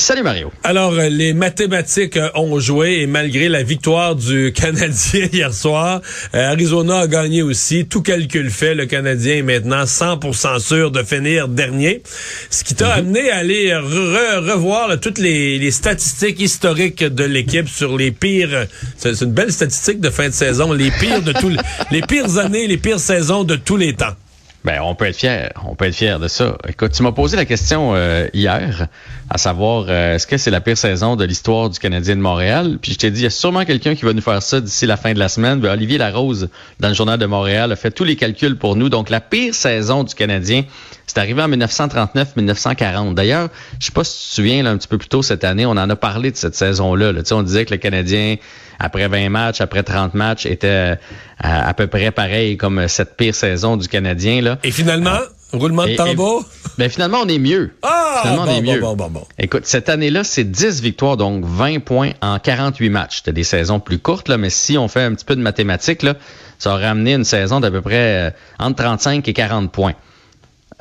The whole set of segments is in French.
Salut Mario. Alors, euh, les mathématiques euh, ont joué et malgré la victoire du Canadien hier soir, euh, Arizona a gagné aussi. Tout calcul fait, le Canadien est maintenant 100% sûr de finir dernier. Ce qui t'a Mhm. amené à aller re- revoir là, toutes les, les statistiques historiques de l'équipe sur les pires... C'est c'est une belle statistique de fin de saison. Les pires de tous... les pires années, les pires saisons de tous les temps. Ben, on peut être fier. On peut être fier de ça. Écoute, tu m'as posé la question euh, hier, à savoir, euh, est-ce que c'est la pire saison de l'histoire du Canadien de Montréal? Puis je t'ai dit, il y a sûrement quelqu'un qui va nous faire ça d'ici la fin de la semaine. Ben, Olivier Larose, dans le Journal de Montréal, a fait tous les calculs pour nous. Donc, la pire saison du Canadien, c'est arrivé en 1939-1940. D'ailleurs, je sais pas si tu te souviens, là, un petit peu plus tôt cette année, on en a parlé de cette saison-là. Là. Sais, On disait que le Canadien, après 20 matchs, après 30 matchs, était euh, à, à peu près pareil comme cette pire saison du Canadien. Là. Et finalement, roulement de tambour? Ben finalement, on est mieux. Ah! Finalement, on est bon, mieux. bon, bon, bon, bon. Écoute, cette année-là, c'est 10 victoires, donc 20 points en 48 matchs. C'était des saisons plus courtes, là, mais si on fait un petit peu de mathématiques, là, ça aurait amené une saison d'à peu près euh, entre 35 et 40 points.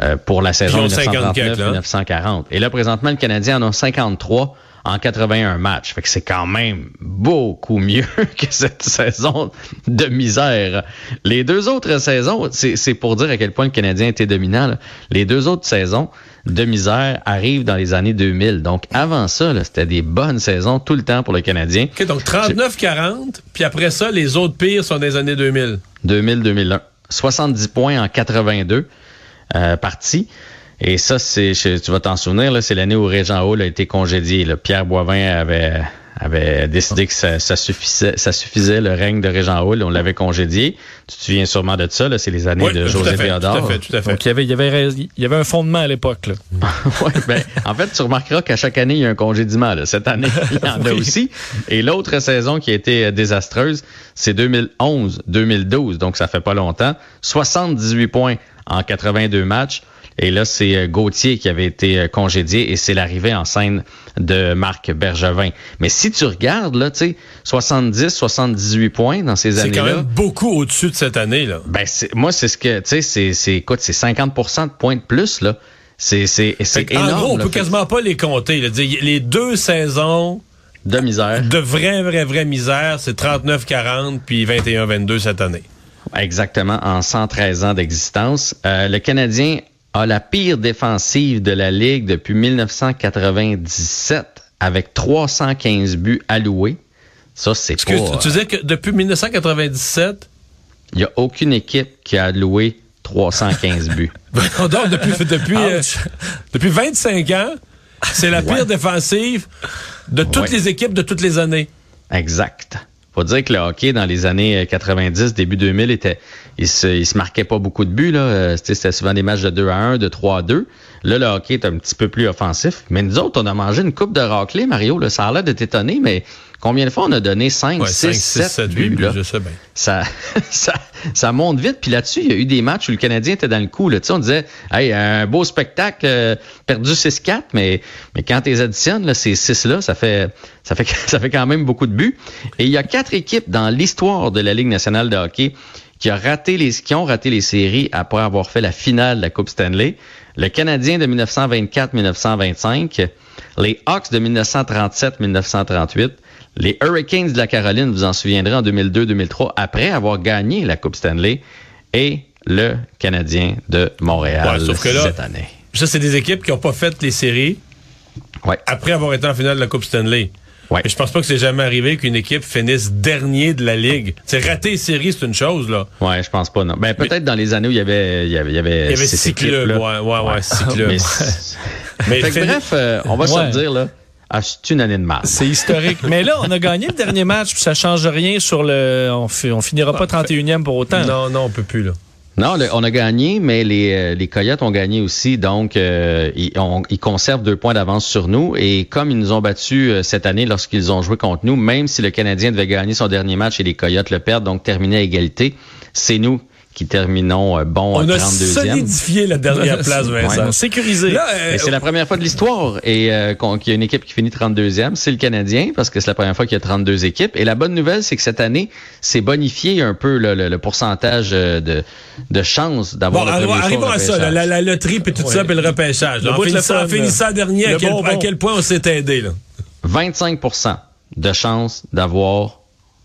euh, pour la saison ont 50 quelques, là. 1939-1940. Et là, présentement, le Canadien en a 53 en 81 matchs. Fait que c'est quand même beaucoup mieux que cette saison de misère. Les deux autres saisons, c'est pour dire à quel point le Canadien était dominant. là. Les deux autres saisons de misère arrivent dans les années 2000. Donc avant ça, c'était des bonnes saisons tout le temps pour le Canadien. OK, donc 39-40, puis après ça, les autres pires sont des années 2000. 2000-2001. 70 points en 82 euh, parties. Et ça, c'est, je- tu vas t'en souvenir, là, c'est l'année où Régent Hall a été congédié. là. Pierre Boivin avait, avait décidé que ça, ça suffisait, ça suffisait le règne de Régent Hall. On l'avait congédié. Tu te souviens sûrement de ça. Là, c'est les années Oui, de José fait, Théodore. Tout à fait, tout à fait. Donc, il y avait, il y avait, il y avait un fondement à l'époque. là. Ouais, ben, en fait, tu remarqueras qu'à chaque année, il y a un congédiement. là. Cette année, il y en a aussi. Et l'autre saison qui a été euh, désastreuse, c'est 2011-2012. Donc, ça fait pas longtemps. 78 points en 82 matchs. Et là, c'est euh, Gauthier qui avait été euh, congédié et c'est l'arrivée en scène de Marc Bergevin. Mais si tu regardes, là, tu sais, 70, 78 points dans ces C'est quand années-là. même beaucoup au-dessus de cette année, là. Ben, moi, c'est ce que, tu sais, c'est, c'est, écoute, c'est 50% de points de plus, là. C'est, c'est, c'est que, en énorme. gros, on là. peut quasiment pas les compter. là. Les deux saisons de misère. de vraie, vraie, vraie misère, c'est 39-40 puis 21-22 cette année. Exactement, en 113 ans d'existence. Euh, le Canadien a la pire défensive de la Ligue depuis 1997, avec 315 buts alloués. Ça, c'est pas... Excuse, tu disais que depuis 1997, Il n'y a aucune équipe qui a alloué 315 buts. donc, depuis, depuis, euh, depuis 25 ans, c'est la pire Ouais. défensive de toutes Ouais. les équipes de toutes les années. Exact. Faut dire que le hockey dans les années 90, début 2000, était, il se, il se marquait pas beaucoup de buts. Là. Euh, C'était c'était souvent des matchs de 2 à 1, de 3 à 2. Là, le hockey est un petit peu plus offensif. Mais nous autres, on a mangé une coupe de raclée, Mario. Là. Ça a l'air de t'étonner, mais combien de fois on a donné? 5, Ouais, 6, 7, buts? buts, là? je sais bien. ça, ça, ça monte vite. Puis là-dessus, il y a eu des matchs où le Canadien était dans le coup. Là. Tu sais, On disait, hey, un beau spectacle, euh, perdu 6-4, mais, mais quand tu les additionnes, là, ces 6-là, ça fait, ça, fait, ça fait quand même beaucoup de buts. Et il y a quatre équipes dans l'histoire de la Ligue nationale de hockey qui, a raté les, qui ont raté les séries après avoir fait la finale de la Coupe Stanley. Le Canadien de 1924-1925, les Hawks de 1937-1938, les Hurricanes de la Caroline, vous en souviendrez, en 2002-2003, après avoir gagné la Coupe Stanley, et le Canadien de Montréal Ouais, sauf que là- cette année. Ça, c'est des équipes qui n'ont pas fait les séries. Ouais. après avoir été en finale de la Coupe Stanley. Ouais. Mais je pense pas que c'est jamais arrivé qu'une équipe finisse dernier de la ligue. C'est rater les séries, c'est une chose là. Ouais, je pense pas, non. Ben, peut-être dans les années où il y avait, il y avait, il y avait, Il y avait ces six clubs, ouais, ouais, ouais, six clubs. Mais, Mais Fait que bref, euh, on va se le dire, là. Ah, c'est une année de mal. C'est historique. Mais là, on a gagné le dernier match, puis ça change rien sur le. On, fi- on finira pas 31e pour autant. Non, non, on peut plus là. Non, le- on a gagné, mais les, euh, les Coyotes ont gagné aussi, donc euh, ils, on- ils conservent deux points d'avance sur nous. Et comme ils nous ont battus euh, cette année lorsqu'ils ont joué contre nous, même si le Canadien devait gagner son dernier match et les Coyotes le perdent, donc terminer à égalité, c'est nous qui terminons euh, bon On à a 32e. solidifié la dernière place, Vincent. Ouais, sécurisé. Là, euh, Et c'est la première fois de l'histoire et euh, qu'il y a une équipe qui finit 32e, c'est le Canadien parce que c'est la première fois qu'il y a 32 équipes. Et la bonne nouvelle, c'est que cette année, c'est bonifié un peu là, le, le pourcentage euh, de, de chances d'avoir Bon, le premier arrivons, à ça, la, la, la loterie puis tout Ouais. ça, puis le repêchage. Le En finissant, en fun, finissant dernier, à quel, à quel point on s'est aidé là? 25% de chances d'avoir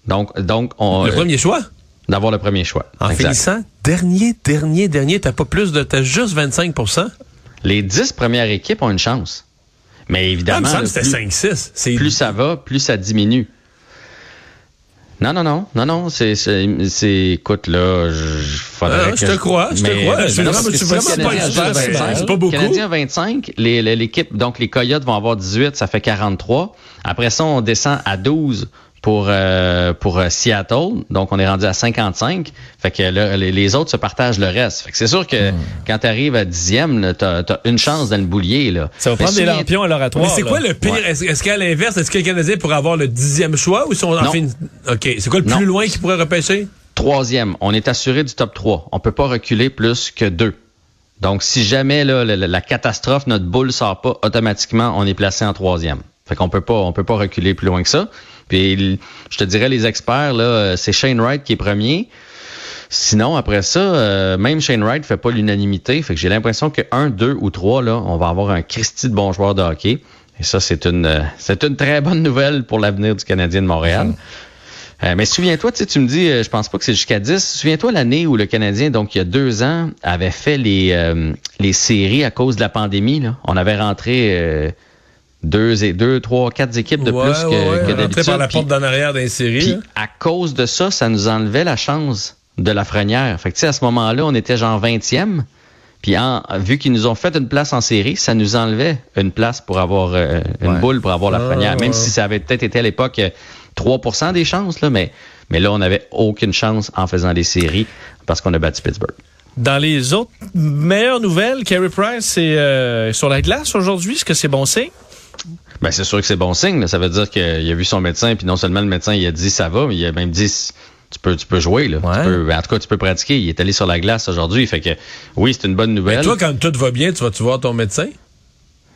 donc donc on, Le euh, premier choix? D'avoir le premier choix. En Exact. finissant dernier, dernier, dernier, t'as pas plus de, t'as juste 25% Les 10 premières équipes ont une chance. Mais Ah, évidemment, me là, c'était plus- 5-6. C'est plus ça va, plus ça diminue. Non, non, non, non, non, c'est, écoute, là, je, faudrait Ah, que je te crois, je te crois. Je que je suis vraiment pas expert, c'est- 25, c'est pas beaucoup. Canadien a 25, les- les- l'équipe, donc les Coyotes vont avoir 18, ça fait 43. Après ça, on descend à 12 pour, euh, pour euh, Seattle, donc on est rendu à 55. Fait que là, les, les autres se partagent le reste. Fait que c'est sûr que quand tu arrives à 10e, là, t'as, t'as une chance dans le boulier, là. Ça va Mais prendre des lampions à l'oratoire. Mais c'est quoi le pire? Ouais. Est-ce, est-ce qu'à l'inverse, est-ce que le Canadien pourrait avoir le dixième choix ou si on en Non. fait une... OK. C'est quoi le Non. plus loin qu'il pourrait repêcher? Troisième, on est assuré du top 3. On peut pas reculer plus que deux. Donc, si jamais là, la, la- la catastrophe, notre boule sort pas, automatiquement, on est placé en troisième. Fait qu'on peut pas, on peut pas reculer plus loin que ça. Puis, je te dirais, les experts, là, euh, c'est Shane Wright qui est premier. Sinon, après ça, euh, même Shane Wright fait pas l'unanimité. Fait que j'ai l'impression que un, deux ou trois, là, on va avoir un Christie de bons joueurs de hockey. Et ça, c'est une, euh, c'est une très bonne nouvelle pour l'avenir du Canadien de Montréal. Mais souviens-toi, tu sais, tu me dis, je pense pas que c'est jusqu'à 10. Souviens-toi l'année où le Canadien, donc il y a deux ans, avait fait les, les séries à cause de la pandémie. Là. On avait rentré deux, et deux, trois, quatre équipes de Ouais, plus que, ouais. que d'habitude. par la porte d'en arrière d'un série. à cause de ça, ça nous enlevait la chance de la frenière. Fait que tu sais, à ce moment-là, on était genre 20e. Puis en, vu qu'ils nous ont fait une place en série, ça nous enlevait une place pour avoir euh, une Ouais. boule pour avoir la Ah, frenière. Même si ça avait peut-être été à l'époque euh, 3% des chances, là, mais, mais là, on n'avait aucune chance en faisant les séries parce qu'on a battu Pittsburgh. Dans les autres meilleures nouvelles, Carey Price est euh, sur la glace aujourd'hui. Est-ce que c'est bon signe? Ben, c'est sûr que c'est bon signe. là. Ça veut dire qu'il a vu son médecin, puis non seulement le médecin il a dit ça va, mais il a même dit tu peux, tu peux jouer. Là. Ouais. Tu peux- en tout cas, tu peux pratiquer. Il est allé sur la glace aujourd'hui. Fait que oui, c'est une bonne Mais nouvelle. toi, quand tout va bien, tu vas-tu voir ton médecin?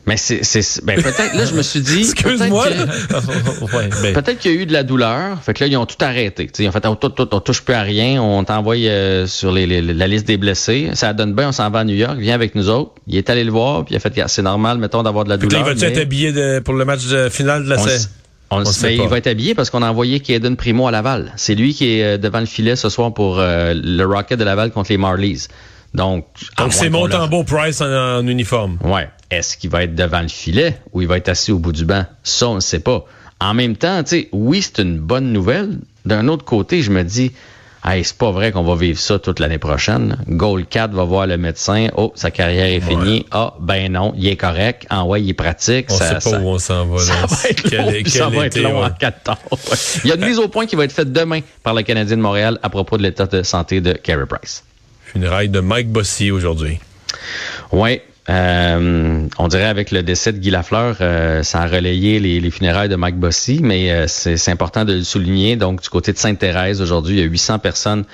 Mais c'est, c'est, ben peut-être, là, je me suis dit. Excuse-moi, peut-être que- ouais, ben, Peut-être qu'il y a eu de la douleur. Fait que là, ils ont tout arrêté. T'sais, ont fait, on, tout- tout- on touche plus à rien. On t'envoie euh, sur les, les- la liste des blessés. Ça donne bien, on s'en va à New York. Viens avec nous autres. Il est allé le voir, puis il a fait, c'est normal, mettons, d'avoir de la Puis là, douleur. il va-tu mais être habillé de- pour le match de- final de la série? on le On sait, sait il va être habillé parce qu'on a envoyé Kaden Primo à Laval. C'est lui qui est euh, devant le filet ce soir pour euh, le Rocket de Laval contre les Marlies. Donc, Donc, c'est qu'on mon leur- beau Price en, en uniforme. Ouais. Est-ce qu'il va être devant le filet ou il va être assis au bout du banc? Ça, on ne sait pas. En même temps, tu sais, oui, c'est une bonne nouvelle. D'un autre côté, je me dis, hey, c'est pas vrai qu'on va vivre ça toute l'année prochaine. Goal 4 va voir le médecin. Oh, sa carrière est finie. Ah, ben non, il est correct. En ouais, il est pratique. On ça, sait pas ça- où on s'en va. ça là. va être Quel- long, quel ça va être long ouais. en. Il y a une mise au point qui va être faite demain par le Canadien de Montréal à propos de l'état de santé de Carey Price. Funérailles de Mike Bossy aujourd'hui. Oui. Euh, on dirait avec le décès de Guy Lafleur, euh, ça a relayé les, les funérailles de Mike Bossy, mais euh, c'est important de le souligner. Donc, du côté de Sainte-Thérèse, aujourd'hui, il y a 800 personnes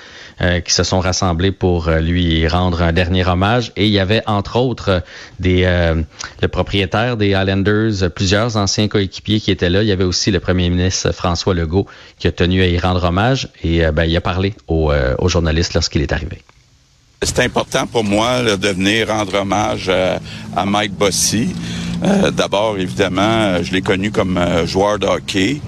qui se sont rassemblées pour lui rendre un dernier hommage. Et il y avait, entre autres, le propriétaire des Highlanders, plusieurs anciens coéquipiers qui étaient là. Il y avait aussi le premier ministre François Legault qui a tenu à y rendre hommage. Et ben, il a parlé aux journalistes lorsqu'il est arrivé. C'est important pour moi là, de venir rendre hommage à, à Mike Bossy. Euh, D'abord, évidemment, euh, je l'ai connu comme euh, joueur de hockey.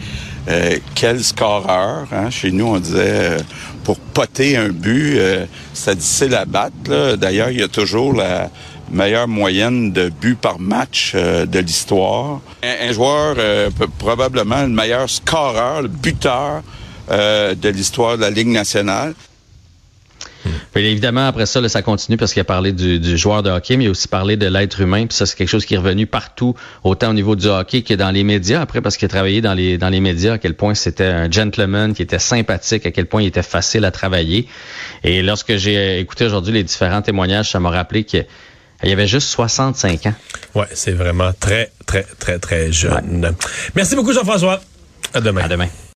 Euh, quel scoreur. Hein? Chez nous, on disait, euh, pour poter un but, euh, c'était difficile à battre. D'ailleurs, il y a toujours la, meilleure moyenne de buts par match euh, de l'histoire. Un, un joueur, euh, probablement le meilleur scoreur, le buteur euh, de l'histoire de la Ligue nationale. Puis évidemment, après ça, là, ça continue parce qu'il a parlé du, du joueur de hockey, mais il a aussi parlé de l'être humain. Puis ça, c'est quelque chose qui est revenu partout, autant au niveau du hockey que dans les médias. Après, parce qu'il a travaillé dans les, dans les médias, à quel point c'était un gentleman, qui était sympathique, à quel point il était facile à travailler. Et lorsque j'ai écouté aujourd'hui les différents témoignages, ça m'a rappelé qu'il y avait juste 65 ans. Ouais, c'est vraiment très, très, très, très jeune. Merci beaucoup, Jean-François. À demain. À demain.